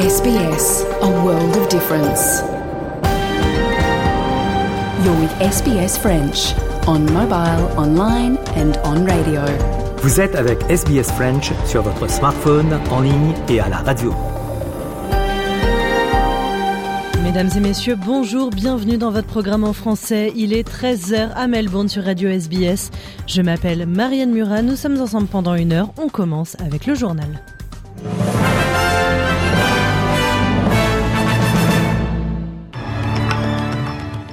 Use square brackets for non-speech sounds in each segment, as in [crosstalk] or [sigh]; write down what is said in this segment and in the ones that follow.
SBS, a world of difference. You're with SBS French on mobile, online and on radio. Vous êtes avec SBS French sur votre smartphone, en ligne et à la radio. Mesdames et messieurs, bonjour, bienvenue dans votre programme en français. Il est 13h à Melbourne sur Radio SBS. Je m'appelle Marianne Murat, nous sommes ensemble pendant une heure. On commence avec le journal.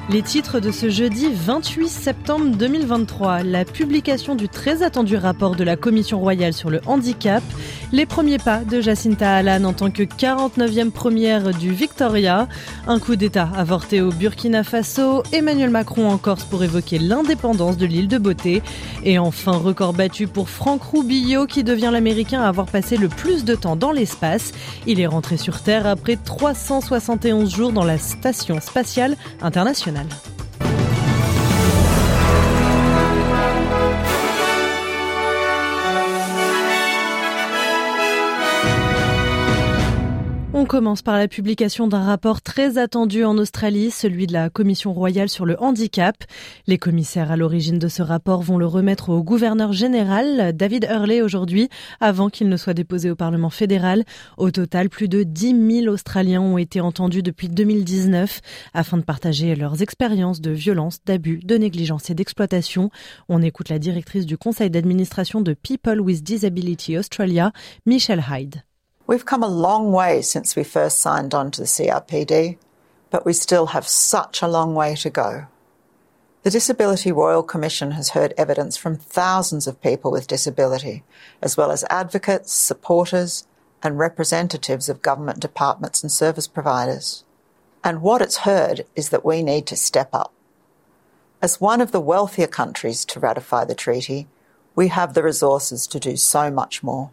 Les titres de ce jeudi 28 septembre 2023, la publication du très attendu rapport de la Commission royale sur le handicap, les premiers pas de Jacinta Allan en tant que 49e première du Victoria, un coup d'État avorté au Burkina Faso, Emmanuel Macron en Corse pour évoquer l'indépendance de l'île de Beauté, et enfin record battu pour Franck Rubio qui devient l'Américain à avoir passé le plus de temps dans l'espace. Il est rentré sur Terre après 371 jours dans la Station spatiale internationale. Commence par la publication d'un rapport très attendu en Australie, celui de la Commission royale sur le handicap. Les commissaires à l'origine de ce rapport vont le remettre au gouverneur général, David Hurley, aujourd'hui, avant qu'il ne soit déposé au Parlement fédéral. Au total, plus de 10 000 Australiens ont été entendus depuis 2019 afin de partager leurs expériences de violence, d'abus, de négligence et d'exploitation. On écoute la directrice du conseil d'administration de People with Disability Australia, Michelle Hyde. We've come a long way since we first signed on to the CRPD, but we still have such a long way to go. The Disability Royal Commission has heard evidence from thousands of people with disability, as well as advocates, supporters, and representatives of government departments and service providers. And what it's heard is that we need to step up. As one of the wealthier countries to ratify the treaty, we have the resources to do so much more.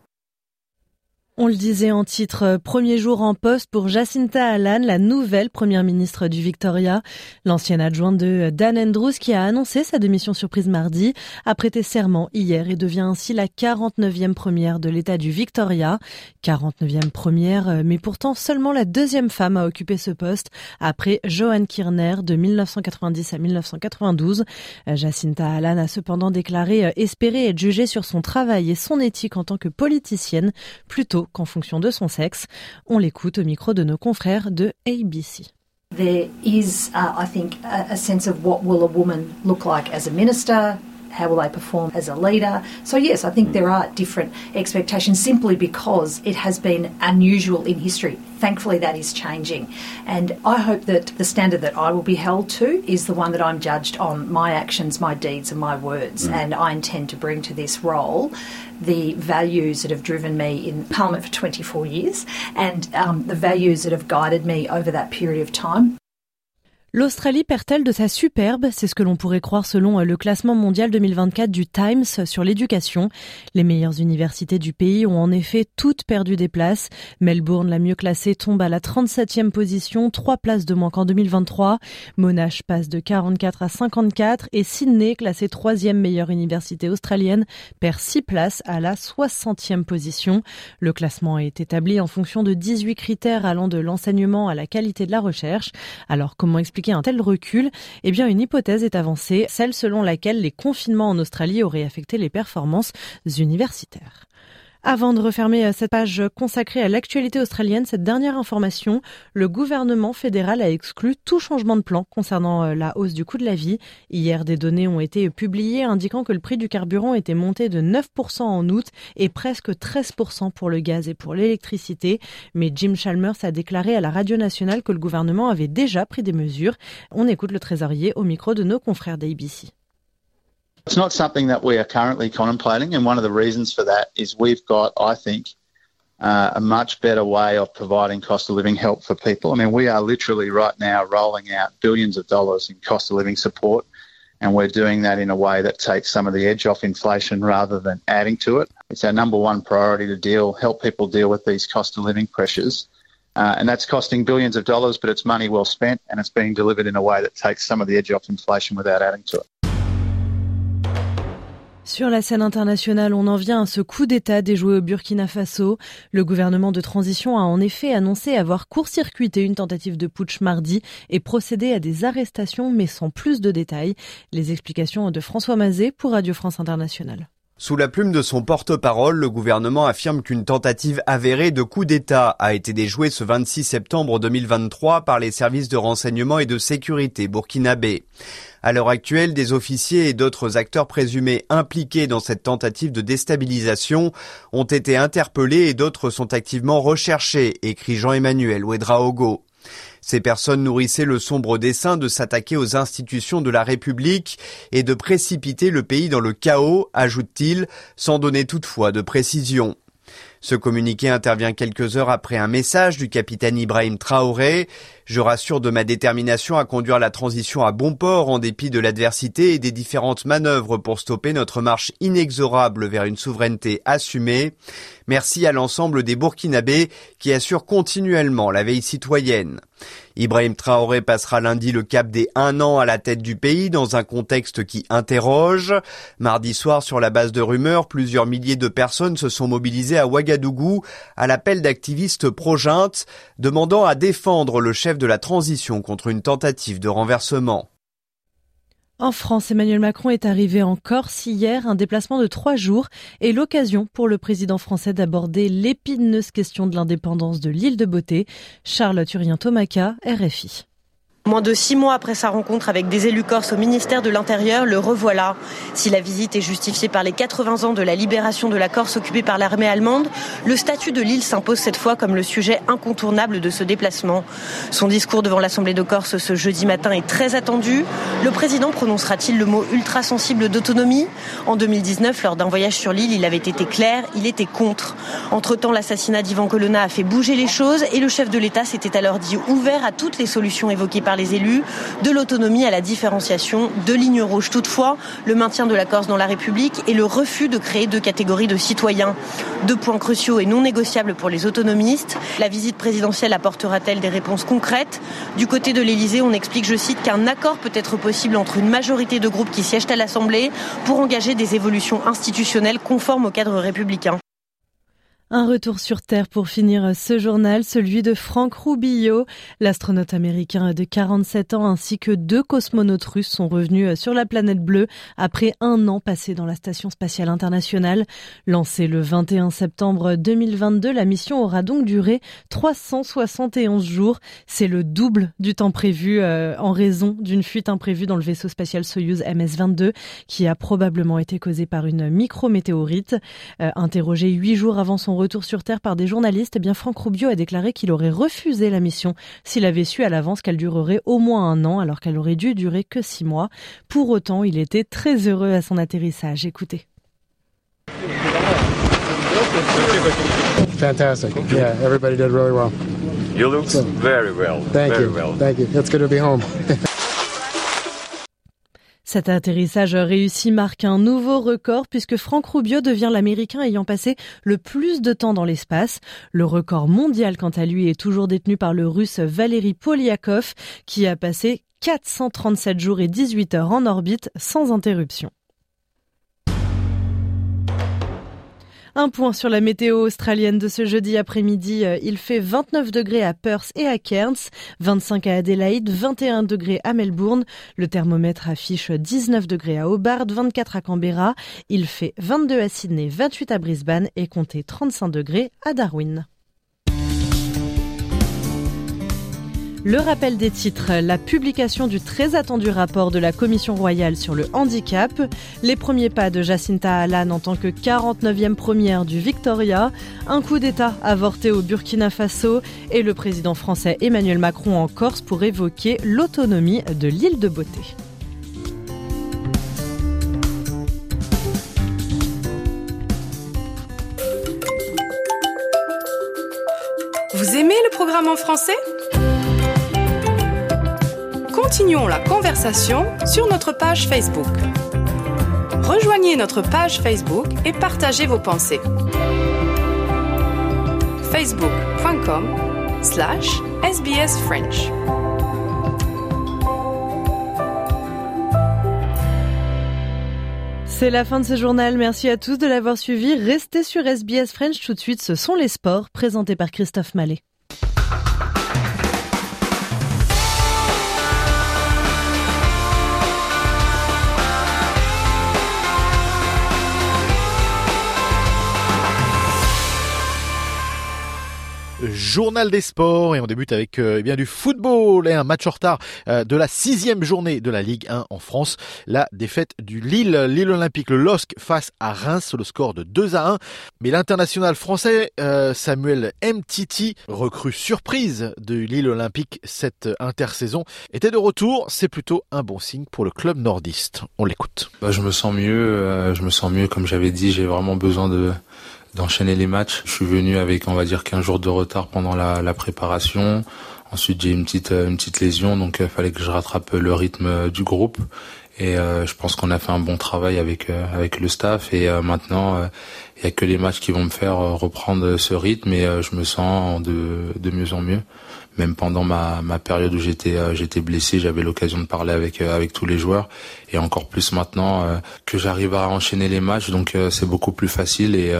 On le disait en titre, euh, premier jour en poste pour Jacinta Allan, la nouvelle première ministre du Victoria. L'ancienne adjointe de euh, Dan Andrews qui a annoncé sa démission surprise mardi a prêté serment hier et devient ainsi la 49e première de l'État du Victoria. 49e première, euh, mais pourtant seulement la deuxième femme à occuper ce poste après Joanne Kirner de 1990 à 1992. Jacinta Allan a cependant déclaré espérer être jugée sur son travail et son éthique en tant que politicienne plutôt qu'en fonction de son sexe. On l'écoute au micro de nos confrères de ABC. There is, uh, I think, a, a sense of what will a woman look like as a minister, how will they perform as a leader? So, yes, I think there are different expectations simply because it has been unusual in history. Thankfully, that is changing. And I hope that the standard that I will be held to is the one that I'm judged on my actions, my deeds, and my words. And I intend to bring to this role the values that have driven me in Parliament for 24 years and um, the values that have guided me over that period of time. L'Australie perd-elle de sa superbe? C'est ce que l'on pourrait croire selon le classement mondial 2024 du Times sur l'éducation. Les meilleures universités du pays ont en effet toutes perdu des places. Melbourne, la mieux classée, tombe à la 37e position, trois places de moins qu'en 2023. Monash passe de 44 à 54 et Sydney, classée troisième meilleure université australienne, perd six places à la 60e position. Le classement est établi en fonction de 18 critères allant de l'enseignement à la qualité de la recherche. Alors comment expliquer un tel recul Eh une hypothèse est avancée, celle selon laquelle les confinements en Australie auraient affecté les performances universitaires. Avant de refermer euh, cette page consacrée à l'actualité australienne, cette dernière information, le gouvernement fédéral a exclu tout changement de plan concernant euh, la hausse du coût de la vie. Hier, des données ont été publiées indiquant que le prix du carburant était monté de 9% en août et presque 13% pour le gaz et pour l'électricité. Mais Jim Chalmers a déclaré à la radio nationale que le gouvernement avait déjà pris des mesures. On écoute le trésorier au micro de nos confrères d'ABC. It's not something that we are currently contemplating, and one of the reasons for that is we've got, I think, uh, a much better way of providing cost of living help for people. I mean, we are literally right now rolling out billions of dollars in cost of living support, and we're doing that in a way that takes some of the edge off inflation rather than adding to it. It's our number one priority to deal, help people deal with these cost of living pressures. Uh, and that's costing billions of dollars, but it's money well spent, and it's being delivered in a way that takes some of the edge off inflation without adding to it. Sur la scène internationale, on en vient à ce coup d'État déjoué au Burkina Faso. Le gouvernement de transition a en effet annoncé avoir court-circuité une tentative de putsch mardi et procédé à des arrestations, mais sans plus de détails. Les explications de François Mazet pour Radio France Internationale. Sous la plume de son porte-parole, le gouvernement affirme qu'une tentative avérée de coup d'État a été déjouée ce 26 septembre 2023 par les services de renseignement et de sécurité burkinabés. À l'heure actuelle, des officiers et d'autres acteurs présumés impliqués dans cette tentative de déstabilisation ont été interpellés et d'autres sont activement recherchés, écrit Jean-Emmanuel Ouedraogo. Ces personnes nourrissaient le sombre dessein de s'attaquer aux institutions de la République et de précipiter le pays dans le chaos, ajoute-t-il, sans donner toutefois de précision. Ce communiqué intervient quelques heures après un message du capitaine Ibrahim Traoré. Je rassure de ma détermination à conduire la transition à bon port en dépit de l'adversité et des différentes manœuvres pour stopper notre marche inexorable vers une souveraineté assumée. Merci à l'ensemble des Burkinabés qui assurent continuellement la veille citoyenne. Ibrahim Traoré passera lundi le cap des un an à la tête du pays dans un contexte qui interroge. Mardi soir, sur la base de rumeurs, plusieurs milliers de personnes se sont mobilisées à Ouagadougou à l'appel d'activistes pro demandant à défendre le chef de la transition contre une tentative de renversement. En France, Emmanuel Macron est arrivé en Corse hier, un déplacement de trois jours et l'occasion pour le président français d'aborder l'épineuse question de l'indépendance de l'île de Beauté. Charles Turien-Tomaca, RFI. Moins de six mois après sa rencontre avec des élus corses au ministère de l'Intérieur, le revoilà. Si la visite est justifiée par les 80 ans de la libération de la Corse occupée par l'armée allemande, le statut de l'île s'impose cette fois comme le sujet incontournable de ce déplacement. Son discours devant l'Assemblée de Corse ce jeudi matin est très attendu. Le président prononcera-t-il le mot ultra sensible d'autonomie? En 2019, lors d'un voyage sur l'île, il avait été clair, il était contre. Entre-temps, l'assassinat d'Ivan Colonna a fait bouger les choses et le chef de l'État s'était alors dit ouvert à toutes les solutions évoquées par les élus, de l'autonomie à la différenciation, de lignes rouges. Toutefois, le maintien de la Corse dans la République et le refus de créer deux catégories de citoyens. Deux points cruciaux et non négociables pour les autonomistes. La visite présidentielle apportera-t-elle des réponses concrètes? Du côté de l'Élysée, on explique, je cite, qu'un accord peut être possible entre une majorité de groupes qui siègent à l'Assemblée pour engager des évolutions institutionnelles conformes au cadre républicain. Un retour sur Terre pour finir ce journal, celui de Franck Rubio. L'astronaute américain de 47 ans ainsi que deux cosmonautes russes sont revenus sur la planète bleue après un an passé dans la Station spatiale internationale. Lancée le 21 septembre 2022, la mission aura donc duré 371 jours. C'est le double du temps prévu euh, en raison d'une fuite imprévue dans le vaisseau spatial Soyuz MS-22 qui a probablement été causée par une micrométéorite. Euh, interrogé huit jours avant son retour sur Terre par des journalistes, eh bien Franck Rubio a déclaré qu'il aurait refusé la mission s'il avait su à l'avance qu'elle durerait au moins un an alors qu'elle aurait dû durer que six mois. Pour autant, il était très heureux à son atterrissage. Écoutez. Fantastic. Yeah, everybody did really well. You look very well. Thank very you. well. Thank you. It's good to be home. [laughs] Cet atterrissage réussi marque un nouveau record puisque Franck Rubio devient l'Américain ayant passé le plus de temps dans l'espace. Le record mondial, quant à lui, est toujours détenu par le Russe Valery Polyakov qui a passé 437 jours et 18 heures en orbite sans interruption. Un point sur la météo australienne de ce jeudi après-midi. Euh, il fait 29 degrés à Perth et à Cairns, 25 à Adelaide, 21 degrés à Melbourne. Le thermomètre affiche 19 degrés à Hobart, 24 à Canberra. Il fait 22 à Sydney, 28 à Brisbane et comptez 35 degrés à Darwin. Le rappel des titres, la publication du très attendu rapport de la Commission royale sur le handicap, les premiers pas de Jacinta Allan en tant que 49e première du Victoria, un coup d'État avorté au Burkina Faso. Et le président français Emmanuel Macron en Corse pour évoquer l'autonomie de l'île de Beauté. programme en français? Continuons la conversation sur notre page Facebook. Rejoignez notre page Facebook et partagez vos pensées. facebook.com slash sbsfrench. C'est la fin de ce journal. Merci à tous de l'avoir suivi. Restez sur SBS French tout de suite. Ce sont les sports présentés par Christophe Mallet. Journal des sports et on débute avec euh, eh bien du football et un match en retard euh, de la sixième journée de la Ligue 1 en France. La défaite du Lille, Lille Olympique, le LOSC face à Reims le score de 2 à 1. Mais l'international français euh, Samuel Mtiti, recrue surprise de Lille Olympique cette intersaison, était de retour. C'est plutôt un bon signe pour le club nordiste. On l'écoute. Bah, je me sens mieux, je me sens mieux comme j'avais dit, j'ai vraiment besoin de d'enchaîner les matchs. Je suis venu avec, on va dire, 15 jours de retard pendant la, la préparation. Ensuite, j'ai une petite, une petite lésion, donc il fallait que je rattrape le rythme du groupe. Et euh, je pense qu'on a fait un bon travail avec avec le staff. Et maintenant, il y a que les matchs qui vont me faire reprendre ce rythme. Et je me sens de de mieux en mieux même pendant ma, ma période où j'étais euh, j'étais blessé, j'avais l'occasion de parler avec euh, avec tous les joueurs et encore plus maintenant euh, que j'arrive à enchaîner les matchs, donc c'est beaucoup plus facile et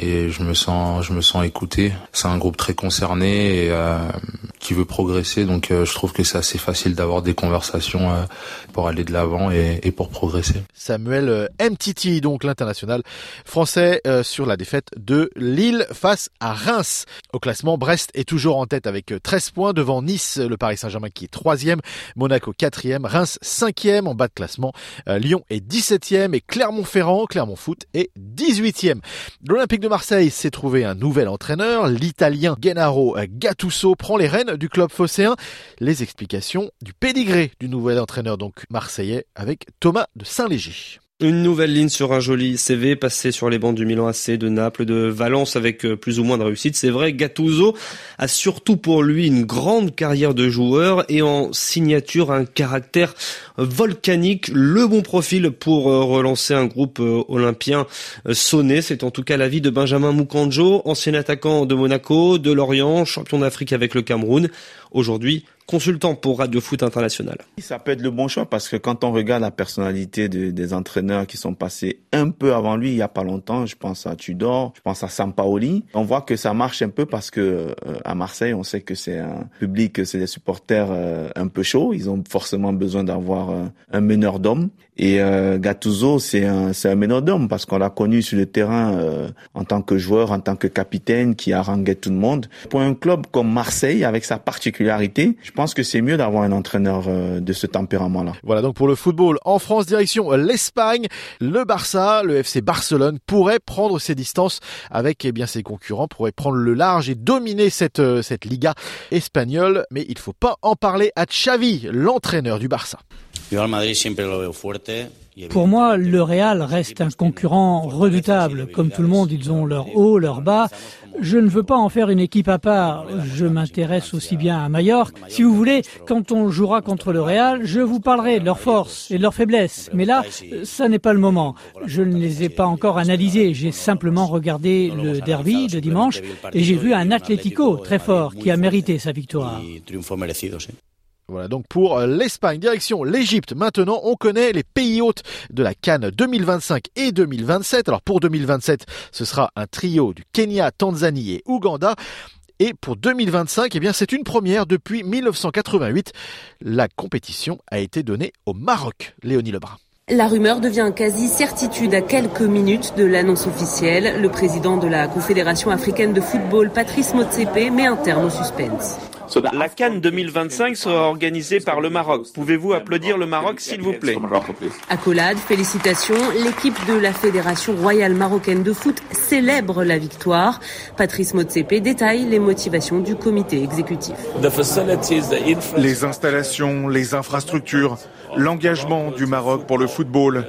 et je me sens je me sens écouté. C'est un groupe très concerné et qui veut progresser, donc je trouve que c'est assez facile d'avoir des conversations pour aller de l'avant et, et, pour progresser. Samuel Mtiti, donc l'international français sur la défaite de Lille face à Reims. Au classement, Brest est toujours en tête avec 13 points devant Nice, le Paris Saint-Germain qui est 3e, Monaco 4e, Reims 5e en bas de classement, euh, Lyon est 17e et Clermont-Ferrand, Clermont Foot est 18e. L'Olympique de Marseille s'est trouvé un nouvel entraîneur, l'Italien Gennaro Gattuso prend les rênes du club phocéen. Les explications du pédigré du nouvel entraîneur donc marseillais avec Thomas de Saint-Léger. Une nouvelle ligne sur un joli CV passé sur les bancs du Milan AC, de Naples, de Valence avec euh, plus ou moins de réussite. C'est vrai, Gattuso a surtout pour lui une grande carrière de joueur et en signature un caractère volcanique, le bon profil pour euh, relancer un groupe euh, olympien sonné. C'est en tout cas l'avis de Benjamin Mukanjo, ancien attaquant de Monaco, de Lorient, champion d'Afrique avec le Cameroun. Aujourd'hui, consultant pour Radio Foot International. Ça peut être le bon choix parce que quand on regarde la personnalité des entraîneurs qui sont passés un peu avant lui, il y a pas longtemps, je pense à Tudor, je pense à Sampaoli, on voit que ça marche un peu parce que euh, à Marseille, on sait que c'est un public, c'est des supporters euh, un peu chauds, ils ont forcément besoin d'avoir euh, un meneur d'hommes et Gattuso, c'est un un meneur d'hommes parce qu'on l'a connu sur le terrain en tant que joueur, en tant que capitaine qui haranguait tout le monde. Pour un club comme Marseille avec sa particularité, je pense que c'est mieux d'avoir un entraîneur euh, de ce tempérament-là. Voilà donc pour le football en France, direction l'Espagne, le Barça, le FC Barcelone pourrait prendre ses distances avec eh bien ses concurrents, pourrait prendre le large et dominer cette euh, cette Liga espagnole, mais il faut pas en parler à Xavi, l'entraîneur du Barça. Pour moi, le Real reste un concurrent redoutable. Comme tout le monde, ils ont leur haut, leur bas. Je ne veux pas en faire une équipe à part. Je m'intéresse aussi bien à Majorque. Si vous voulez, quand on jouera contre le Real, je vous parlerai de leurs forces et de leurs faiblesses. Mais là, ça n'est pas le moment. Je ne les ai pas encore analysés. J'ai simplement regardé le derby de dimanche et j'ai vu un Atlético très fort qui a mérité sa victoire. Voilà donc pour euh, l'Espagne. Direction l'Égypte. Maintenant, on connaît les pays hôtes de la Cannes 2025 et 2027. Alors pour 2027, ce sera un trio du Kenya, Tanzanie et Ouganda. Et pour 2025, eh bien, c'est une première depuis 1988. La compétition a été donnée au Maroc. Léonie Lebrun. La rumeur devient quasi certitude à quelques minutes de l'annonce officielle. Le président de la Confédération africaine de football, Patrice Motsepe, met un terme au suspense. La Cannes 2025 sera organisée par le Maroc. Pouvez-vous applaudir le Maroc, s'il vous plaît? Accolade, félicitations. L'équipe de la Fédération royale marocaine de foot célèbre la victoire. Patrice Motsepe détaille les motivations du comité exécutif. Les installations, les infrastructures, l'engagement du Maroc pour le football,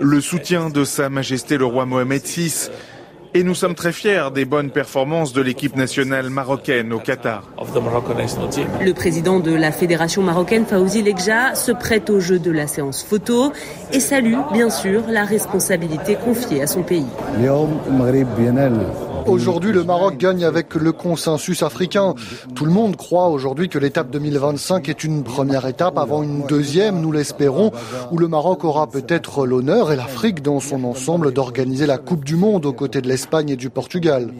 le soutien de Sa Majesté le roi Mohamed VI, Et nous sommes très fiers des bonnes performances de l'équipe nationale marocaine au Qatar. Le président de la fédération marocaine, Fawzi Legja, se prête au jeu de la séance photo et salue, bien sûr, la responsabilité confiée à son pays. Aujourd'hui, le Maroc gagne avec le consensus africain. Tout le monde croit aujourd'hui que l'étape 2025 est une première étape avant une deuxième, nous l'espérons, où le Maroc aura peut-être l'honneur et l'Afrique dans son ensemble d'organiser la Coupe du Monde aux côtés de l'Espagne et du Portugal.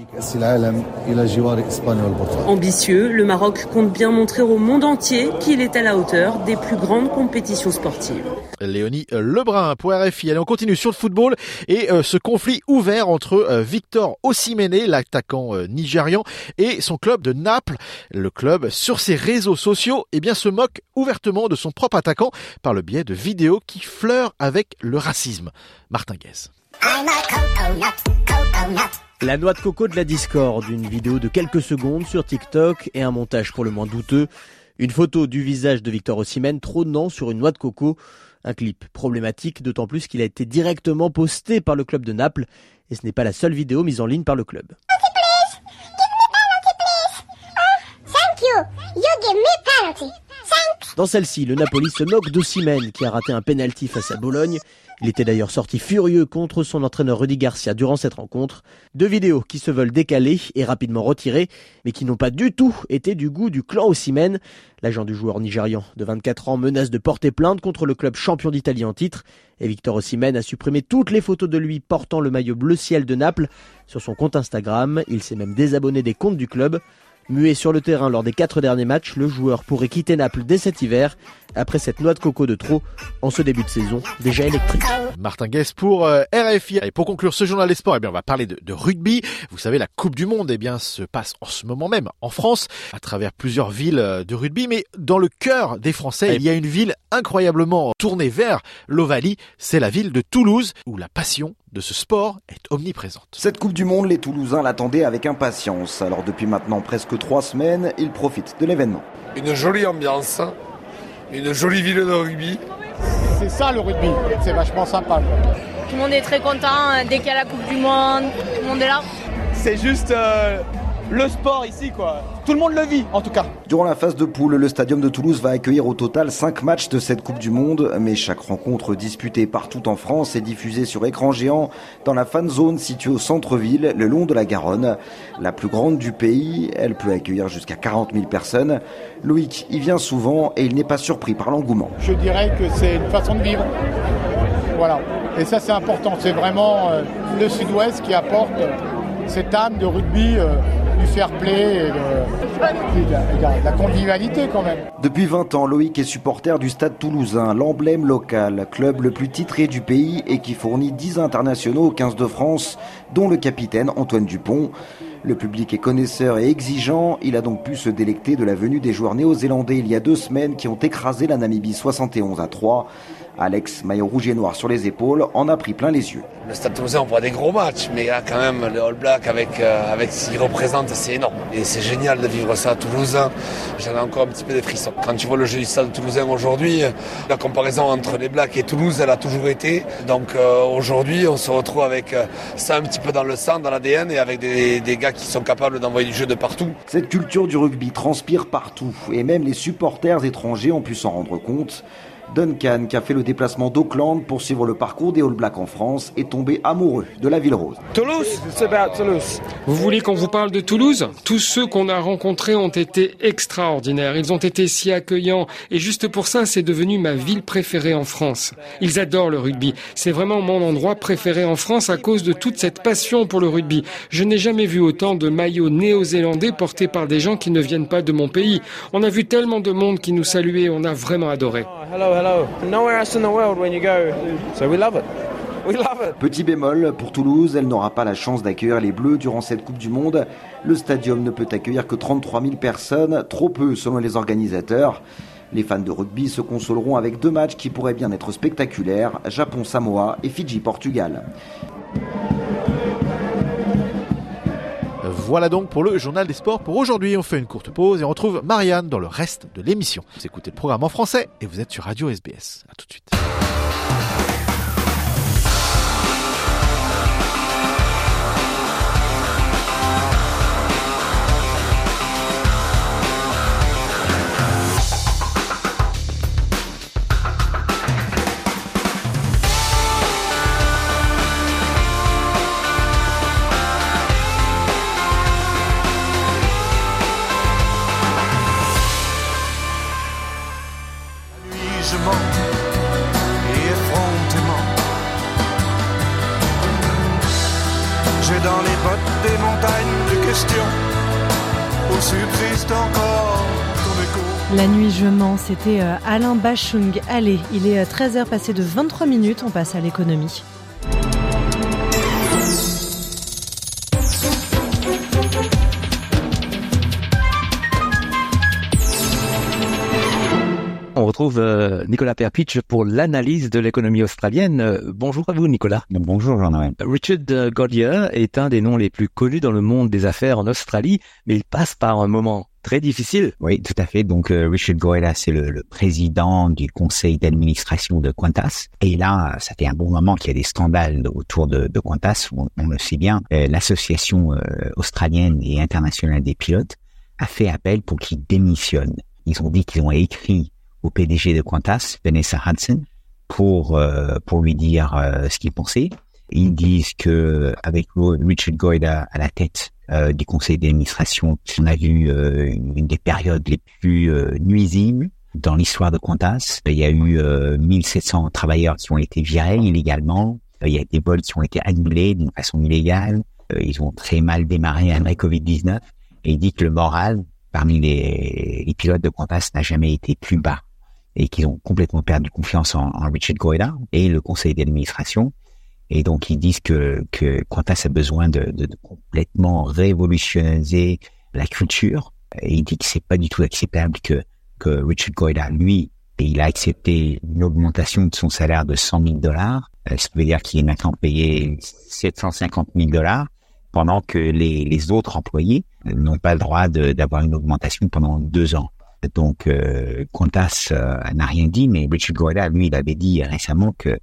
Ambitieux, le Maroc compte bien montrer au monde entier qu'il est à la hauteur des plus grandes compétitions sportives. Léonie Lebrun pour RFI. Allez, on continue sur le football et euh, ce conflit ouvert entre euh, Victor Osimhen, l'attaquant euh, nigérian, et son club de Naples. Le club, sur ses réseaux sociaux, eh bien, se moque ouvertement de son propre attaquant par le biais de vidéos qui fleurent avec le racisme. Martin Guez. La noix de coco de la discorde, une vidéo de quelques secondes sur TikTok et un montage pour le moins douteux. Une photo du visage de Victor Osimhen trônant sur une noix de coco. Un clip problématique, d'autant plus qu'il a été directement posté par le club de Naples, et ce n'est pas la seule vidéo mise en ligne par le club. Dans celle-ci, le Napoli se moque d'Ossimène qui a raté un penalty face à Bologne. Il était d'ailleurs sorti furieux contre son entraîneur Rudy Garcia durant cette rencontre. Deux vidéos qui se veulent décalées et rapidement retirées, mais qui n'ont pas du tout été du goût du clan Ossimène. L'agent du joueur nigérian de 24 ans menace de porter plainte contre le club champion d'Italie en titre. Et Victor Ossimène a supprimé toutes les photos de lui portant le maillot bleu ciel de Naples sur son compte Instagram. Il s'est même désabonné des comptes du club. Muet sur le terrain lors des quatre derniers matchs, le joueur pourrait quitter Naples dès cet hiver, après cette noix de coco de trop, en ce début de saison déjà électrique. Martin Guess pour euh, RFI. Et pour conclure ce journal des sports, eh bien, on va parler de, de, rugby. Vous savez, la Coupe du Monde eh bien, se passe en ce moment même en France, à travers plusieurs villes euh, de rugby. Mais dans le cœur des Français, il y a une ville incroyablement tournée vers l'Ovalie. C'est la ville de Toulouse, où la passion de ce sport est omniprésente. Cette Coupe du Monde, les Toulousains l'attendaient avec impatience. Alors depuis maintenant presque trois semaines, ils profitent de l'événement. Une jolie ambiance, une jolie ville de rugby. C'est ça le rugby, c'est vachement sympa. Tout le monde est très content dès qu'il y a la Coupe du Monde, tout le monde est là. C'est juste euh, le sport ici quoi. Tout le monde le vit en tout cas. Durant la phase de poule, le stadium de Toulouse va accueillir au total 5 matchs de cette Coupe du Monde, mais chaque rencontre disputée partout en France est diffusée sur écran géant dans la fan zone située au centre-ville, le long de la Garonne. La plus grande du pays, elle peut accueillir jusqu'à 40 000 personnes. Loïc y vient souvent et il n'est pas surpris par l'engouement. Je dirais que c'est une façon de vivre. Voilà. Et ça c'est important, c'est vraiment euh, le sud-ouest qui apporte cette âme de rugby. Euh, du fair play et de, la convivialité quand même. Depuis 20 ans, Loïc est supporter du Stade toulousain, l'emblème local, club le plus titré du pays et qui fournit 10 internationaux au 15 de France, dont le capitaine Antoine Dupont. Le public est connaisseur et exigeant, il a donc pu se délecter de la venue des joueurs néo-zélandais il y a deux semaines qui ont écrasé la Namibie 71 à 3. Alex, maillot rouge et noir sur les épaules, en a pris plein les yeux. Le Stade Toulousain, on voit des gros matchs, mais là, quand même, le All Black avec, euh, avec ce qu'il représente, c'est énorme. Et c'est génial de vivre ça à Toulouse. J'en ai encore un petit peu des frissons. Quand tu vois le jeu du Stade Toulousain aujourd'hui, la comparaison entre les Blacks et Toulouse, elle a toujours été. Donc euh, aujourd'hui, on se retrouve avec euh, ça un petit peu dans le sang, dans l'ADN, et avec des, des gars qui sont capables d'envoyer du jeu de partout. Cette culture du rugby transpire partout, et même les supporters étrangers ont pu s'en rendre compte. Duncan, qui a fait le déplacement d'Auckland pour suivre le parcours des All Blacks en France, est tombé amoureux de la ville rose. Toulouse, c'est about Toulouse. Vous voulez qu'on vous parle de Toulouse? Tous ceux qu'on a rencontrés ont été extraordinaires. Ils ont été si accueillants et juste pour ça, c'est devenu ma ville préférée en France. Ils adorent le rugby. C'est vraiment mon endroit préféré en France à cause de toute cette passion pour le rugby. Je n'ai jamais vu autant de maillots néo-zélandais portés par des gens qui ne viennent pas de mon pays. On a vu tellement de monde qui nous saluait, on a vraiment adoré. Hello, hello. Nowhere else in the world when you go. So we love it. We love it. Petit bémol, pour Toulouse, elle n'aura pas la chance d'accueillir les Bleus durant cette Coupe du Monde. Le stadium ne peut accueillir que 33 000 personnes, trop peu selon les organisateurs. Les fans de rugby se consoleront avec deux matchs qui pourraient bien être spectaculaires, Japon-Samoa et Fidji-Portugal. Voilà donc pour le journal des sports pour aujourd'hui. On fait une courte pause et on retrouve Marianne dans le reste de l'émission. Vous écoutez le programme en français et vous êtes sur Radio SBS. À tout de suite. La nuit je mens, c'était euh, Alain Bachung. Allez, il est 13h passé de 23 minutes, on passe à l'économie. Retrouve euh, Nicolas Perpich pour l'analyse de l'économie australienne. Euh, bonjour à vous, Nicolas. Bonjour, Jean-Noël. Richard euh, Godier est un des noms les plus connus dans le monde des affaires en Australie, mais il passe par un moment très difficile. Oui, tout à fait. Donc, Richard Goyla, c'est le, le, président du conseil d'administration de Qantas. Et là, ça fait un bon moment qu'il y a des scandales autour de, de Qantas. On, on, le sait bien. L'association australienne et internationale des pilotes a fait appel pour qu'il démissionne. Ils ont dit qu'ils ont écrit au PDG de Qantas, Vanessa Hudson, pour euh, pour lui dire euh, ce qu'il pensait. Ils disent que avec Richard Goyda à la tête euh, du conseil d'administration, on a vu une des périodes les plus nuisibles dans l'histoire de Qantas. Il y a eu 1700 travailleurs qui ont été virés illégalement. Il y a des vols qui ont été annulés d'une façon illégale. ils ont très mal démarré après Covid-19. Et il dit que le moral parmi les, les pilotes de Qantas n'a jamais été plus bas et qu'ils ont complètement perdu confiance en, Richard Goyda et le conseil d'administration. Et donc ils disent que, que Qantas a besoin de, de, de complètement révolutionner la culture. Et il dit que c'est pas du tout acceptable que, que Richard Goyda, lui, il a accepté une augmentation de son salaire de 100 000 dollars. Euh, ce qui veut dire qu'il est maintenant payé 750 000 dollars pendant que les, les autres employés n'ont pas le droit d'avoir une augmentation pendant deux ans. Donc, euh, Qantas euh, n'a rien dit, mais Richard Goyda, lui, il avait dit récemment que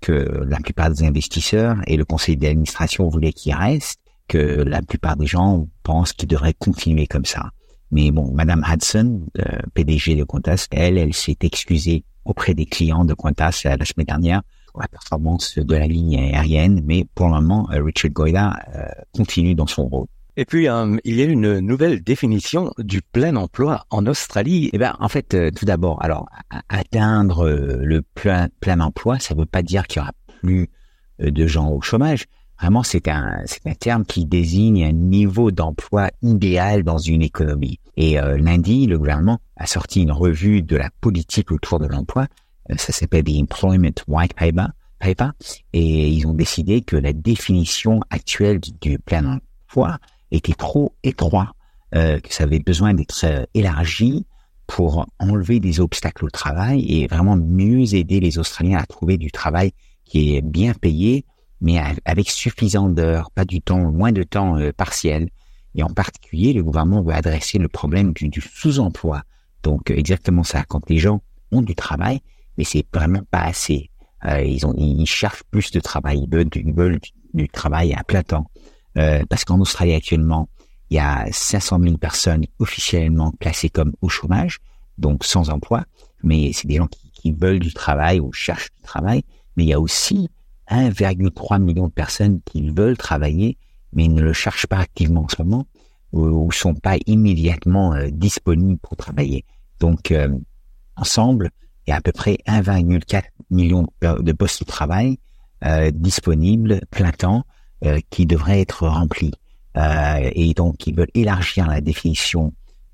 que la plupart des investisseurs et le conseil d'administration voulaient qu'il reste, que la plupart des gens pensent qu'il devrait continuer comme ça. Mais bon, Madame Hudson, euh, PDG de Qantas, elle, elle s'est excusée auprès des clients de Qantas euh, la semaine dernière pour la performance de la ligne aérienne, mais pour le moment, euh, Richard Goyda euh, continue dans son rôle. Et puis, euh, il y a une nouvelle définition du plein emploi en Australie. Eh ben, en fait, euh, tout d'abord, alors atteindre euh, le plein, plein emploi, ça ne veut pas dire qu'il y aura plus de gens au chômage. Vraiment, c'est un, un terme qui désigne un niveau d'emploi idéal dans une économie. Et lundi, le gouvernement a sorti une revue de la politique autour de l'emploi. ça s'appelle The Employment White Paper, paper. Et ils ont décidé que la définition actuelle du plein emploi était trop étroit, euh, que ça avait besoin d'être euh, élargi pour enlever des obstacles au travail et vraiment mieux aider les Australiens à trouver du travail qui est bien payé, mais avec suffisant d'heures, pas du temps, moins de temps euh, partiel. Et en particulier, le gouvernement veut adresser le problème du, sous-emploi. Donc exactement ça, quand les gens ont du travail, mais c'est vraiment pas assez. Euh, ils ont, ils cherchent plus de travail, ils veulent, du travail à plein temps. Euh, parce qu'en Australie actuellement, il y a 500 000 personnes officiellement classées comme au chômage, donc sans emploi, mais c'est des gens qui, qui, veulent du travail ou cherchent du travail, mais il y a aussi 1,3 million de personnes qui veulent travailler, mais ne le cherchent pas activement en ce moment, ou, ou sont pas immédiatement euh, disponibles pour travailler. Donc, euh, ensemble, il y a à peu près 1,4 million de postes de travail euh, disponibles plein temps, qui devrait être rempli. Euh, et donc, ils veulent élargir la définition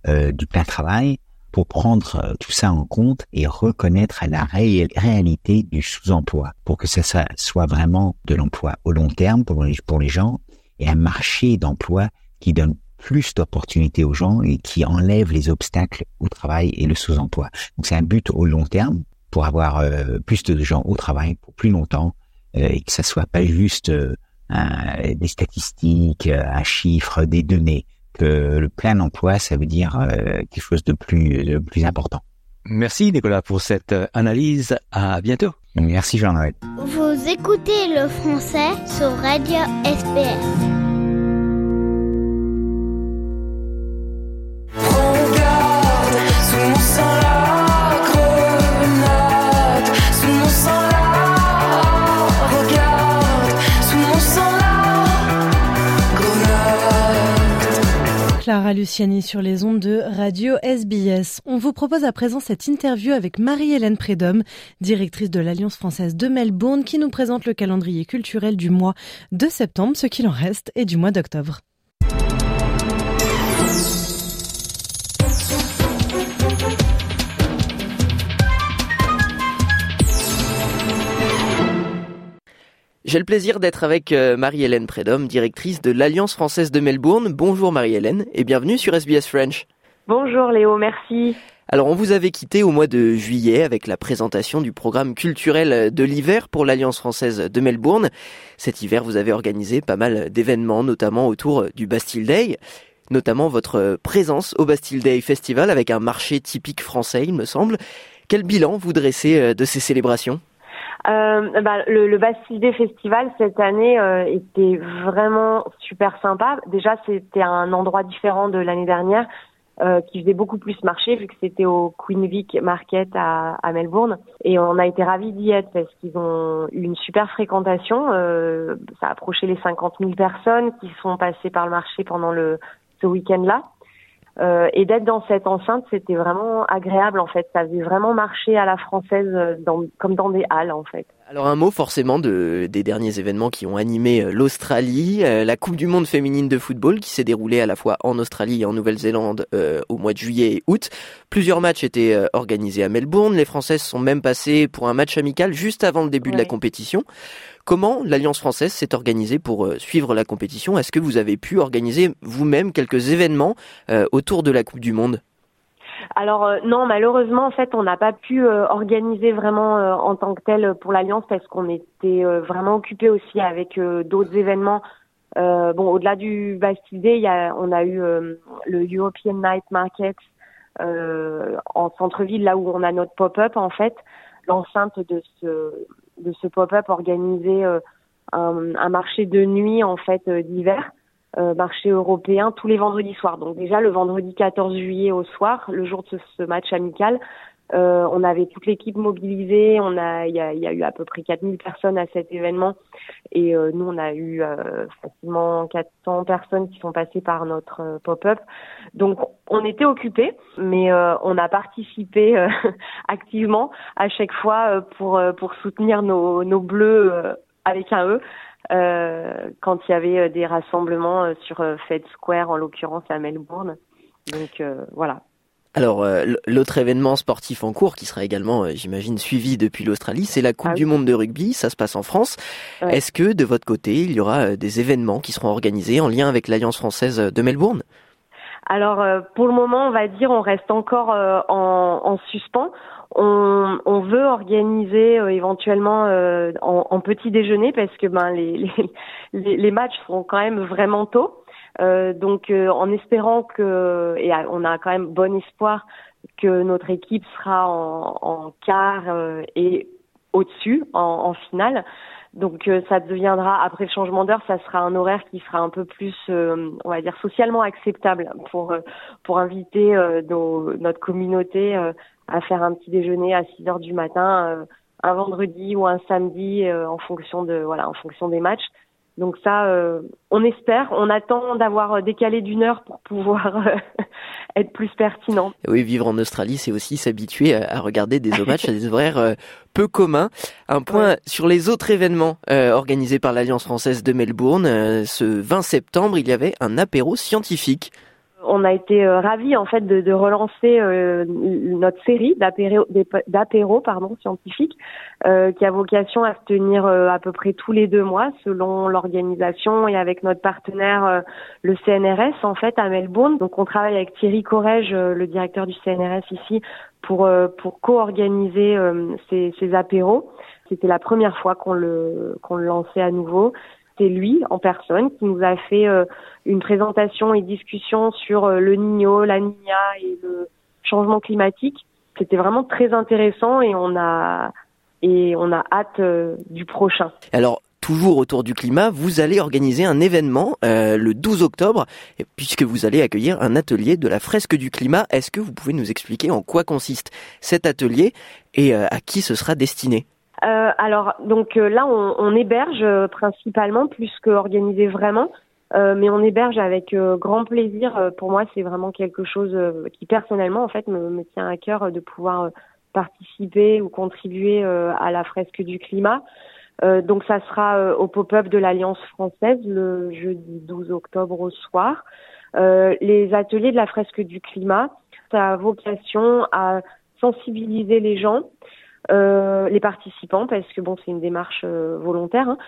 euh, du plein travail pour prendre tout ça en compte et reconnaître la ré réalité du sous-emploi, pour que ça, ça, soit vraiment de l'emploi au long terme pour les, pour les gens et un marché d'emploi qui donne plus d'opportunités aux gens et qui enlève les obstacles au travail et le sous-emploi. Donc c'est un but au long terme pour avoir euh, plus de gens au travail pour plus longtemps euh, et que ça soit pas juste euh, euh, des statistiques, euh, un chiffre, des données. Que le plein emploi, ça veut dire euh, quelque chose de plus, de plus important. Merci Nicolas pour cette analyse. À bientôt. Merci Jean-Noël. Vous écoutez le français sur Radio SPS. Clara Luciani sur les ondes de Radio SBS. On vous propose à présent cette interview avec Marie-Hélène Prédhomme, directrice de l'Alliance française de Melbourne, qui nous présente le calendrier culturel du mois de septembre, ce qu'il en reste, et du mois d'octobre. J'ai le plaisir d'être avec euh, Marie-Hélène Prédhomme, directrice de l'Alliance française de Melbourne. Bonjour Marie-Hélène et bienvenue sur SBS French. Bonjour Léo, merci. Alors on vous avait quitté au mois de juillet avec la présentation du programme culturel de l'hiver pour l'Alliance française de Melbourne. Cet hiver, vous avez organisé pas mal d'événements, notamment autour du Bastille Day notamment votre présence au Bastille Day Festival avec un marché typique français, il me semble. Quel bilan vous dressez euh, de ces célébrations? Euh, bah, le, le Bastille Festival cette année euh, était vraiment super sympa. Déjà, c'était un endroit différent de l'année dernière euh, qui faisait beaucoup plus marché vu que c'était au Queen Vic Market à, à, Melbourne. Et on a été ravis d'y être parce qu'ils ont eu une super fréquentation. Euh, ça a approché les 50 000 personnes qui sont passées par le marché pendant le ce week-end-là. Euh, et d'être dans cette enceinte, c'était vraiment agréable en fait. Ça faisait vraiment marcher à la française, euh, dans, comme dans des halles en fait. Alors un mot forcément de, des derniers événements qui ont animé euh, l'Australie, la Coupe du Monde féminine de football qui s'est déroulée à la fois en Australie et en Nouvelle-Zélande euh, au mois de juillet et août. Plusieurs matchs étaient organisés à Melbourne. Les Françaises sont même passées pour un match amical juste avant le début de la compétition. Comment l'Alliance française s'est organisée pour euh, suivre la compétition? Est-ce que vous avez pu organiser vous-même quelques événements euh, autour de la Coupe du Monde? Alors euh, non, malheureusement, en fait, on n'a pas pu organiser vraiment en tant que tel pour l'Alliance parce qu'on était vraiment occupé aussi avec d'autres événements. bon, au-delà du Bastille Day, on a eu le European Night Market en centre-ville, là où on a notre pop-up en fait. L'enceinte de ce de ce pop-up organisé euh, un, un, marché de nuit en fait euh, d'hiver, euh, marché européen tous les vendredis soirs. Donc déjà le vendredi 14 juillet au soir, le jour de ce match amical, euh, on avait toute l'équipe mobilisée. On a, il y a, y a, eu à peu près 4000 personnes à cet événement, et euh, nous on a eu euh, facilement 400 personnes qui sont passées par notre euh, pop-up. Donc on était occupés, mais on a participé [laughs] activement à chaque fois pour pour soutenir nos nos bleus avec un E. quand il y avait des rassemblements sur Fed Square en l'occurrence à Melbourne. Donc voilà, alors, euh, l'autre événement sportif en cours, qui sera également, euh, j'imagine, suivi depuis l'Australie, c'est la Coupe ah du Monde de rugby. Ça se passe en France. Est-ce que, de votre côté, il y aura euh, des événements qui seront organisés en lien avec l'Alliance française de Melbourne? Alors, pour le moment, on va dire, on reste encore en, en, suspens. On, veut organiser éventuellement en, petit déjeuner parce que ben les, [laughs] matchs seront quand même vraiment tôt. Euh, donc euh, en espérant que, et on a quand même bon espoir que notre équipe sera en, quart euh, et au-dessus en, finale. Donc ça deviendra après le changement d'heure, ça sera un horaire qui sera un peu plus, on va dire socialement acceptable pour pour inviter nos, notre communauté à faire un petit déjeuner à 6 heures du matin, un vendredi ou un samedi en fonction de voilà en fonction des matchs. Donc ça, euh, on espère, on attend d'avoir décalé d'une heure pour pouvoir euh, [laughs] être plus pertinent. Oui, vivre en Australie, c'est aussi s'habituer à regarder des matchs à des horaires euh, peu communs. Un point sur les autres événements organisés par l'Alliance française de Melbourne. ce 20 septembre, il y avait un apéro scientifique on a été euh, ravis en fait de, relancer euh, notre série d'apéro pardon scientifiques euh, qui a vocation à se tenir à peu près tous les deux mois selon l'organisation et avec notre partenaire le CNRS en fait à Melbourne. Donc on travaille avec Thierry Corrège, le directeur du CNRS ici, pour pour co-organiser ces, ces apéros. C'était la première fois qu'on le qu'on le lançait à nouveau c'est lui en personne qui nous a fait euh, une présentation et discussion sur euh, le Niño, la Niña et le changement climatique. C'était vraiment très intéressant et on a et on a hâte euh, du prochain. Alors toujours autour du climat, vous allez organiser un événement le 12 octobre, puisque vous allez accueillir un atelier de la fresque du climat. Est-ce que vous pouvez nous expliquer en quoi consiste cet atelier et à qui ce sera destiné? Euh, alors donc euh, là on, on héberge euh, principalement plus qu'organiser vraiment. mais on héberge avec grand plaisir. Pour moi, c'est vraiment quelque chose qui personnellement, en fait, me, me, tient à cœur de pouvoir participer ou contribuer à la fresque du climat. donc, ça sera au pop-up de l'Alliance française le jeudi 12 octobre au soir. les ateliers de la fresque du climat, ça a vocation à sensibiliser les gens, euh, les participants, parce que bon, c'est une démarche euh, volontaire. Hein.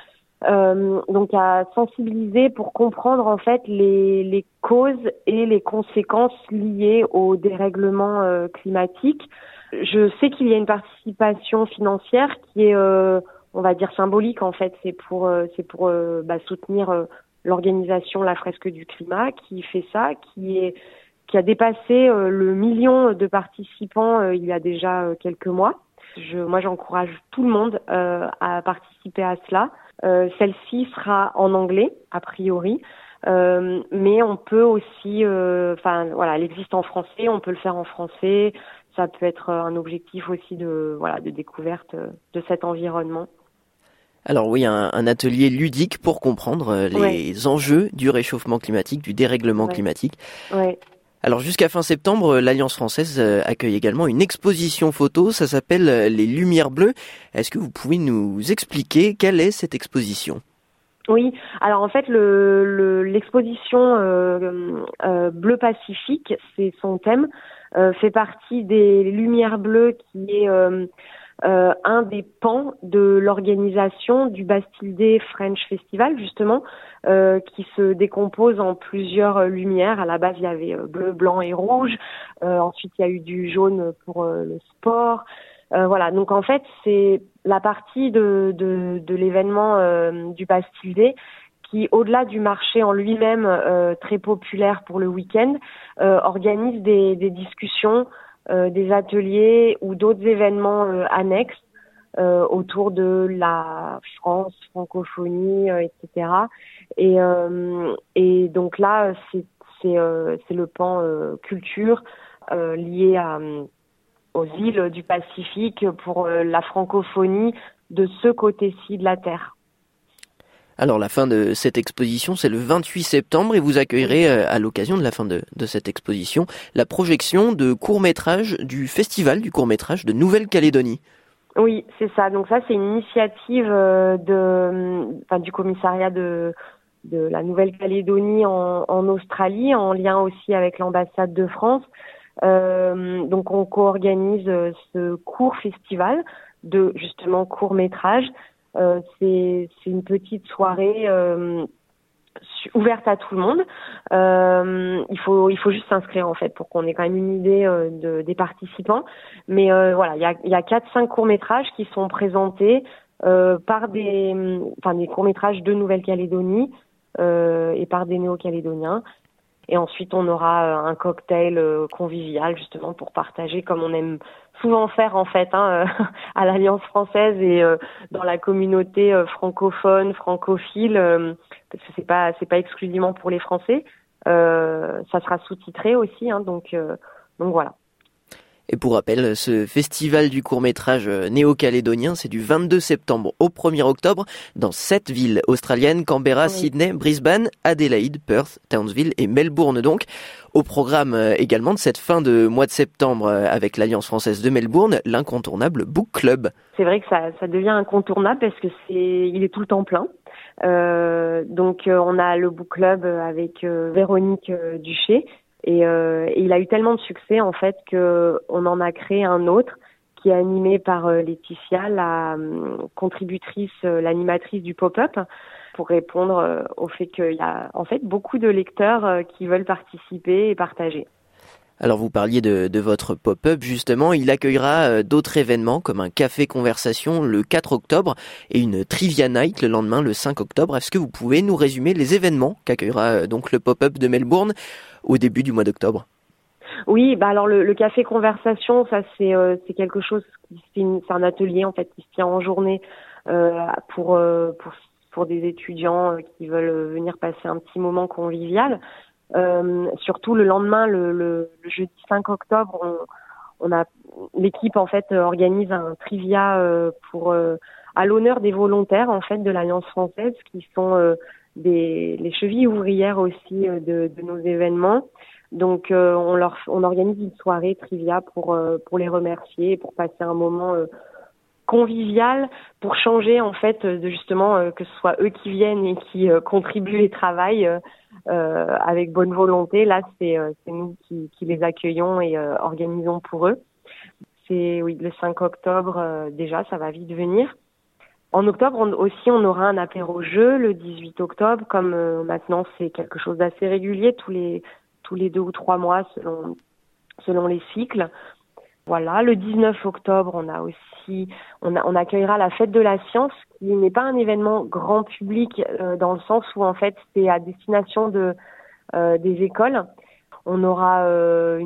Euh, donc à sensibiliser pour comprendre en fait les, les causes et les conséquences liées au dérèglement euh, climatique. Je sais qu'il y a une participation financière qui est, euh, on va dire, symbolique en fait. C'est pour, c'est pour bah, soutenir l'organisation La Fresque du Climat qui fait ça, qui est qui a dépassé euh, le million de participants euh, il y a déjà euh, quelques mois. Je, moi, j'encourage tout le monde à participer à cela. Celle-ci sera en anglais, a priori, mais on peut aussi, enfin voilà, elle existe en français, on peut le faire en français. Ça peut être un objectif aussi de voilà de découverte de cet environnement. Alors oui, un, un, atelier ludique pour comprendre les enjeux du réchauffement climatique, du dérèglement climatique. Ouais. Alors jusqu'à fin septembre, l'Alliance française euh, accueille également une exposition photo, ça s'appelle euh, Les Lumières Bleues. Est-ce que vous pouvez nous expliquer quelle est cette exposition? Oui, alors en fait, l'exposition le, euh, Bleu Pacifique, c'est son thème, fait partie des Lumières Bleues qui est euh, un des pans de l'organisation du Bastille Day French Festival, justement, euh, qui se décompose en plusieurs lumières. À la base, il y avait euh, bleu, blanc et rouge. ensuite, il y a eu du jaune pour le sport. voilà, donc en fait, c'est la partie de, de, de l'événement du Bastille Day qui, au-delà du marché en lui-même très populaire pour le week-end, organise des, des discussions euh, des ateliers ou d'autres événements euh, annexes euh, autour de la France, francophonie, etc. Et, donc là, c'est le pan culture lié aux îles du Pacifique pour la francophonie de ce côté-ci de la Terre. Alors la fin de cette exposition, c'est le 28 septembre et vous accueillerez euh, à l'occasion de la fin de, cette exposition la projection de courts-métrages du festival du court-métrage de Nouvelle-Calédonie. Oui, c'est ça. Donc ça, c'est une initiative euh, du commissariat de, la Nouvelle-Calédonie en, Australie, en lien aussi avec l'ambassade de France. Euh, donc on co-organise ce court festival de justement court métrage c'est une petite soirée euh, ouverte à tout le monde. Euh, il faut il faut juste s'inscrire en fait pour qu'on ait quand même une idée de, des participants. Mais voilà, il y a il y a quatre cinq courts métrages qui sont présentés par des enfin des courts métrages de Nouvelle-Calédonie et par des néo-calédoniens. Et ensuite, on aura un cocktail convivial justement pour partager comme on aime souvent faire en fait hein, euh, [laughs] à l'Alliance française et euh, dans la communauté euh, francophone, francophile, parce que c'est pas c'est pas exclusivement pour les Français. ça sera sous-titré aussi, hein, donc donc voilà. Et pour rappel, ce festival du court-métrage néo-calédonien, c'est du 22 septembre au 1er octobre dans sept villes australiennes, Canberra, Sydney, Brisbane, Adelaide, Perth, Townsville et Melbourne donc. Au programme euh, également de cette fin de mois de septembre euh, avec l'Alliance française de Melbourne, l'incontournable Book Club. C'est vrai que ça, ça devient incontournable parce que c'est, il est tout le temps plein. Euh, donc euh, on a le Book Club avec Véronique Duché et, et, il a eu tellement de succès en fait que on en a créé un autre qui est animé par Laetitia, la contributrice, l'animatrice du pop-up pour répondre euh, au fait qu'il y a en fait beaucoup de lecteurs euh, qui veulent participer et partager. Alors vous parliez de, de votre pop-up justement, il accueillera euh, d'autres événements comme un café conversation le 4 octobre et une trivia night le lendemain le 5 octobre. Est-ce que vous pouvez nous résumer les événements qu'accueillera donc le pop-up de Melbourne? Au début du mois d'octobre oui, bah alors le, café conversation, ça c'est c'est quelque chose, c'est un atelier en fait qui se tient en journée euh, pour pour pour des étudiants euh, qui veulent venir passer un petit moment convivial. Euh, surtout le lendemain, le, jeudi 5 octobre, on, a l'équipe en fait organise un trivia euh, pour à l'honneur des volontaires en fait de l'Alliance française qui sont des les chevilles ouvrières aussi de, de nos événements. Donc on leur on organise une soirée trivia pour pour les remercier, pour passer un moment convivial pour changer en fait de justement euh, que ce soit eux qui viennent et qui euh, contribuent et travaillent euh, avec bonne volonté. Là, c'est nous qui, qui, les accueillons et organisons pour eux. C'est oui le 5 octobre déjà, ça va vite venir. En octobre aussi, on aura un apéro jeu le 18 octobre. Comme maintenant, c'est quelque chose d'assez régulier tous les tous les deux ou trois mois selon selon les cycles. Voilà, le 19 octobre, on a aussi, on, on accueillera la fête de la science, qui n'est pas un événement grand public euh, dans le sens où en fait c'est à destination de euh, des écoles. On aura euh,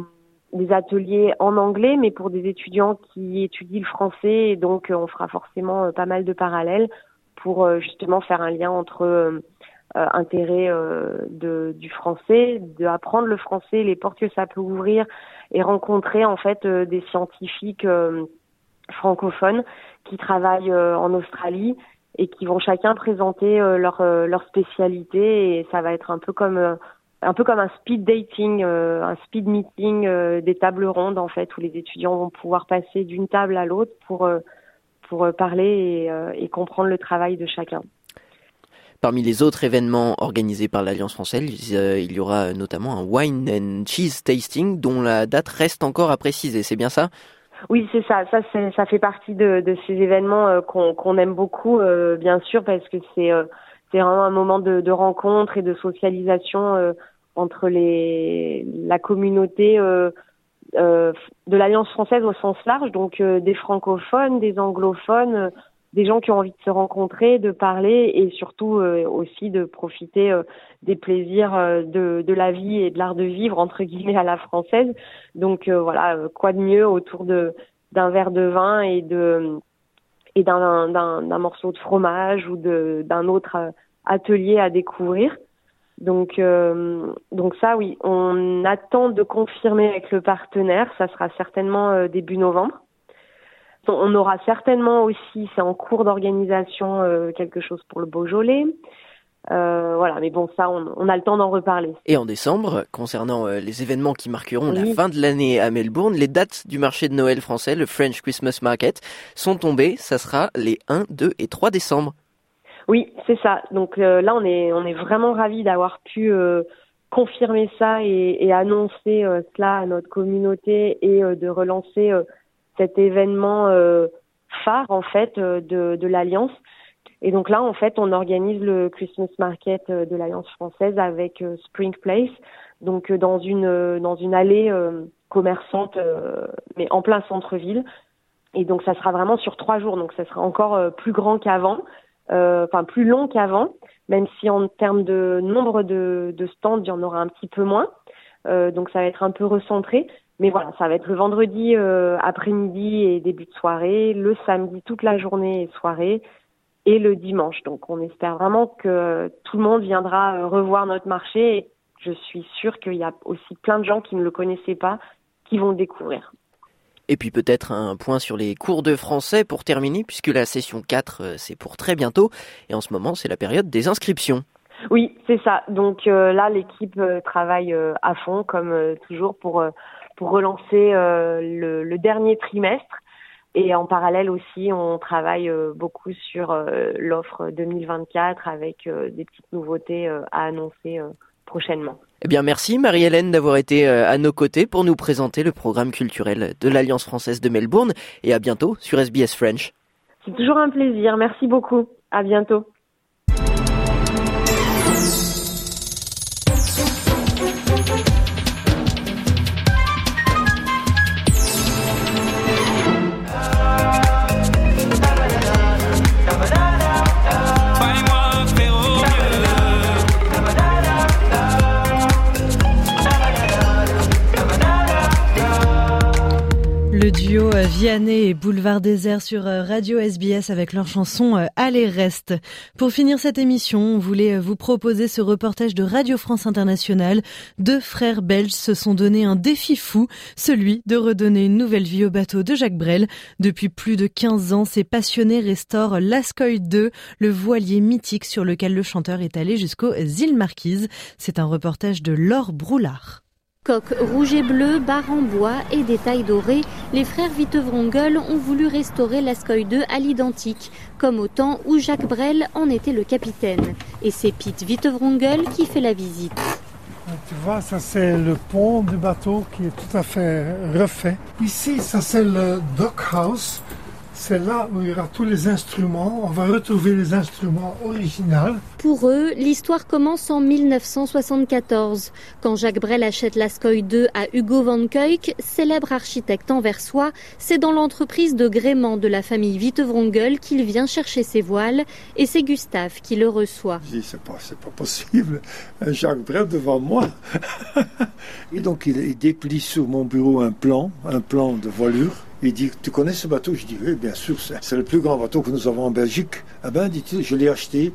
des ateliers en anglais, mais pour des étudiants qui étudient le français, et donc on fera forcément pas mal de parallèles pour justement faire un lien entre intérêt de, du français, de apprendre le français, les portes que ça peut ouvrir et rencontrer en fait euh, des scientifiques euh, francophones qui travaillent euh, en Australie et qui vont chacun présenter leur leur spécialité et ça va être un peu comme un peu comme un speed dating, un speed meeting, des tables rondes en fait où les étudiants vont pouvoir passer d'une table à l'autre pour pour parler et, et, comprendre le travail de chacun. Parmi les autres événements organisés par l'Alliance française, euh, il y aura notamment un wine and cheese tasting dont la date reste encore à préciser. C'est bien ça? Oui, c'est ça. Ça, ça fait partie de, de ces événements euh, qu'on aime beaucoup, euh, bien sûr, parce que c'est c'est vraiment un moment de, de, rencontre et de socialisation entre les la communauté de l'Alliance française au sens large, donc des francophones, des anglophones des gens qui ont envie de se rencontrer, de parler et surtout euh, aussi de profiter euh, des plaisirs euh, de, de, la vie et de l'art de vivre entre guillemets à la française. Donc voilà, quoi de mieux autour de d'un verre de vin et de et d'un morceau de fromage ou d'un autre atelier à découvrir. Donc donc ça oui, on attend de confirmer avec le partenaire, ça sera certainement début novembre. On aura certainement aussi, c'est en cours d'organisation, euh, quelque chose pour le Beaujolais. Euh, voilà, mais bon, ça, on, a le temps d'en reparler. Et en décembre, concernant euh, les événements qui marqueront la fin de l'année à Melbourne, les dates du marché de Noël français, le French Christmas Market, sont tombées. Ça sera les 1, 2 et 3 décembre. Oui, c'est ça. Donc là, on est, on est vraiment ravis d'avoir pu confirmer ça et, et annoncer cela à notre communauté et de relancer cet événement euh, phare en fait euh, de, de l'Alliance. Et donc là, en fait, on organise le Christmas Market euh, de l'Alliance française avec Spring Place, donc dans une dans une allée commerçante, mais en plein centre-ville. Et donc ça sera vraiment sur trois jours, donc ça sera encore plus grand qu'avant, enfin plus long qu'avant, même si en termes de nombre de, de stands, il y en aura un petit peu moins. donc ça va être un peu recentré, mais voilà, ça va être le vendredi euh, après-midi et début de soirée, le samedi toute la journée et soirée, et le dimanche. Donc on espère vraiment que tout le monde viendra euh, revoir notre marché. Et je suis sûre qu'il y a aussi plein de gens qui ne le connaissaient pas qui vont le découvrir. Et puis peut-être un point sur les cours de français pour terminer, puisque la session 4, euh, c'est pour très bientôt, et en ce moment, c'est la période des inscriptions. Oui, c'est ça. Donc là, l'équipe travaille à fond, comme toujours, pour pour relancer euh, le, dernier trimestre. Et en parallèle aussi, on travaille euh, beaucoup sur euh, l'offre 2024 avec des petites nouveautés à annoncer prochainement. Eh bien, merci Marie-Hélène d'avoir été à nos côtés pour nous présenter le programme culturel de l'Alliance française de Melbourne et à bientôt sur SBS French. C'est toujours un plaisir. Merci beaucoup. À bientôt. Vianney et Boulevard Désert sur euh, Radio SBS avec leur chanson euh, Allez reste. Pour finir cette émission, on voulait vous proposer ce reportage de Radio France Internationale. Deux frères belges se sont donné un défi fou, celui de redonner une nouvelle vie au bateau de Jacques Brel. Depuis plus de 15 ans, ces passionnés restaurent l'Ascoy 2, le voilier mythique sur lequel le chanteur est allé jusqu'aux îles Marquises. C'est un reportage de Laure Broulard. Coque rouge et bleu, barre en bois et détails dorés, les frères Vittevrongel ont voulu restaurer l'Ascoy 2 à l'identique, comme au temps où Jacques Brel en était le capitaine. Et c'est Pete Vittevrongel qui fait la visite. Tu vois, ça c'est le pont du bateau qui est tout à fait refait. Ici, ça c'est le dockhouse c'est là où il y aura tous les instruments. On va retrouver les instruments originaux. Pour eux, l'histoire commence en 1974, quand Jacques Brel achète l'Ascoy 2 à Hugo Van Kuyk, célèbre architecte anversois. C'est dans l'entreprise de gréement de la famille Vittevrongel qu'il vient chercher ses voiles et c'est Gustave qui le reçoit. Je dis, c'est pas, pas possible, Jacques Brel devant moi. et donc il, il déplie sur mon bureau un plan, un plan de voilure il dit, tu connais ce bateau? Je dis, oui, bien sûr, c'est le plus grand bateau que nous avons en Belgique. Ah ben, dit-il, je l'ai acheté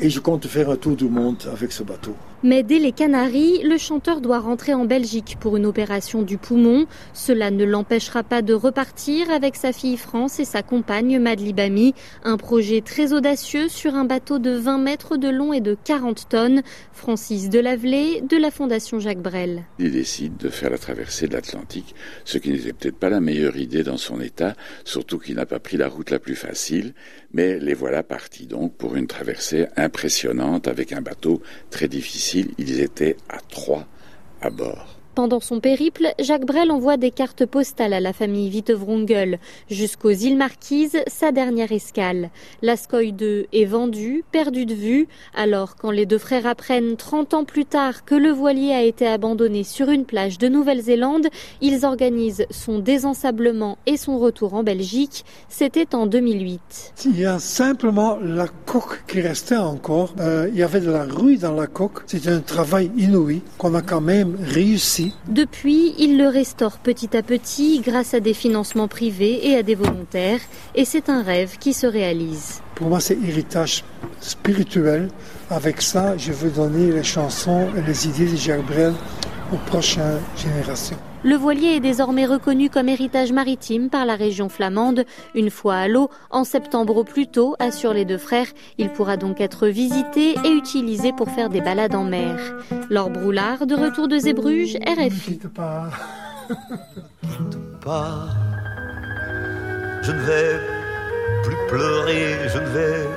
et je compte faire un tour du monde avec ce bateau. Mais dès les Canaries, le chanteur doit rentrer en Belgique pour une opération du poumon. Cela ne l'empêchera pas de repartir avec sa fille France et sa compagne Madly Bami. Un projet très audacieux sur un bateau de 20 mètres de long et de 40 tonnes. Francis Delavelay de la Fondation Jacques Brel. Il décide de faire la traversée de l'Atlantique, ce qui n'était peut-être pas la meilleure idée dans son état, surtout qu'il n'a pas pris la route la plus facile. Mais les voilà partis donc pour une traversée impressionnante avec un bateau très difficile ils étaient à trois à bord. Pendant son périple, Jacques Brel envoie des cartes postales à la famille Vittevrongel jusqu'aux îles Marquises, sa dernière escale. L'Ascoy 2 est vendu, perdu de vue, alors quand les deux frères apprennent 30 ans plus tard que le voilier a été abandonné sur une plage de Nouvelle-Zélande, ils organisent son désensablement et son retour en Belgique. C'était en 2008. Il y a simplement la coque qui restait encore. Euh, il y avait de la rouille dans la coque. C'est un travail inouï qu'on a quand même réussi depuis, il le restaure petit à petit grâce à des financements privés et à des volontaires, et c'est un rêve qui se réalise. Pour moi, c'est héritage spirituel. Avec ça, je veux donner les chansons et les idées de Jacques Brel aux prochaines générations. Le voilier est désormais reconnu comme héritage maritime par la région flamande. Une fois à l'eau, en septembre au plus tôt, assurent les deux frères, il pourra donc être visité et utilisé pour faire des balades en mer. Laure Broulard, de retour de Zébruges, RFI. pas. pas. Je ne vais plus pleurer, je ne vais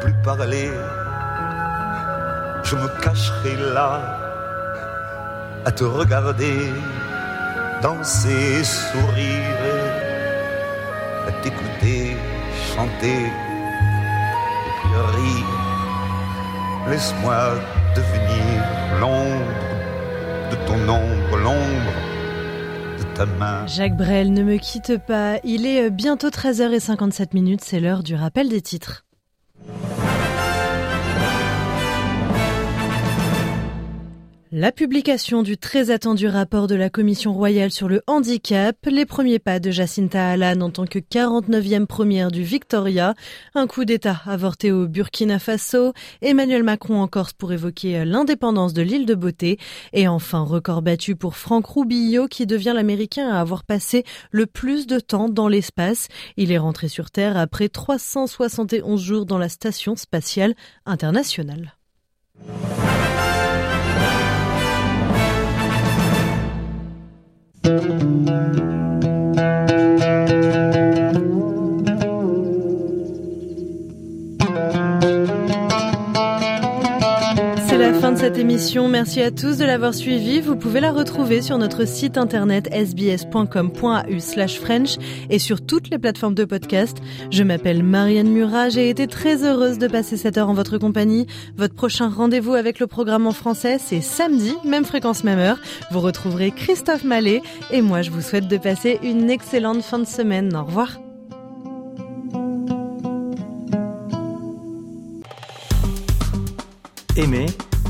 plus parler. Je me cacherai là à te regarder danser, sourire, à t'écouter chanter et puis rire. Laisse-moi devenir l'ombre de ton ombre, l'ombre de ta main. Jacques Brel ne me quitte pas. Il est bientôt 13h57 minutes, c'est l'heure du rappel des titres. La publication du très attendu rapport de la Commission royale sur le handicap, les premiers pas de Jacinta Allan en tant que 49e première du Victoria, un coup d'État avorté au Burkina Faso, Emmanuel Macron en Corse pour évoquer l'indépendance de l'île de Beauté, et enfin record battu pour Franck Rubio qui devient l'Américain à avoir passé le plus de temps dans l'espace. Il est rentré sur Terre après 371 jours dans la Station spatiale internationale. C'est la cette émission. Merci à tous de l'avoir suivi. Vous pouvez la retrouver sur notre site internet sbs.com.au slash French et sur toutes les plateformes de podcast. Je m'appelle Marianne Murat. J'ai été très heureuse de passer cette heure en votre compagnie. Votre prochain rendez-vous avec le programme en français, c'est samedi, même fréquence, même heure. Vous retrouverez Christophe Mallet et moi, je vous souhaite de passer une excellente fin de semaine. Au revoir. Aimez,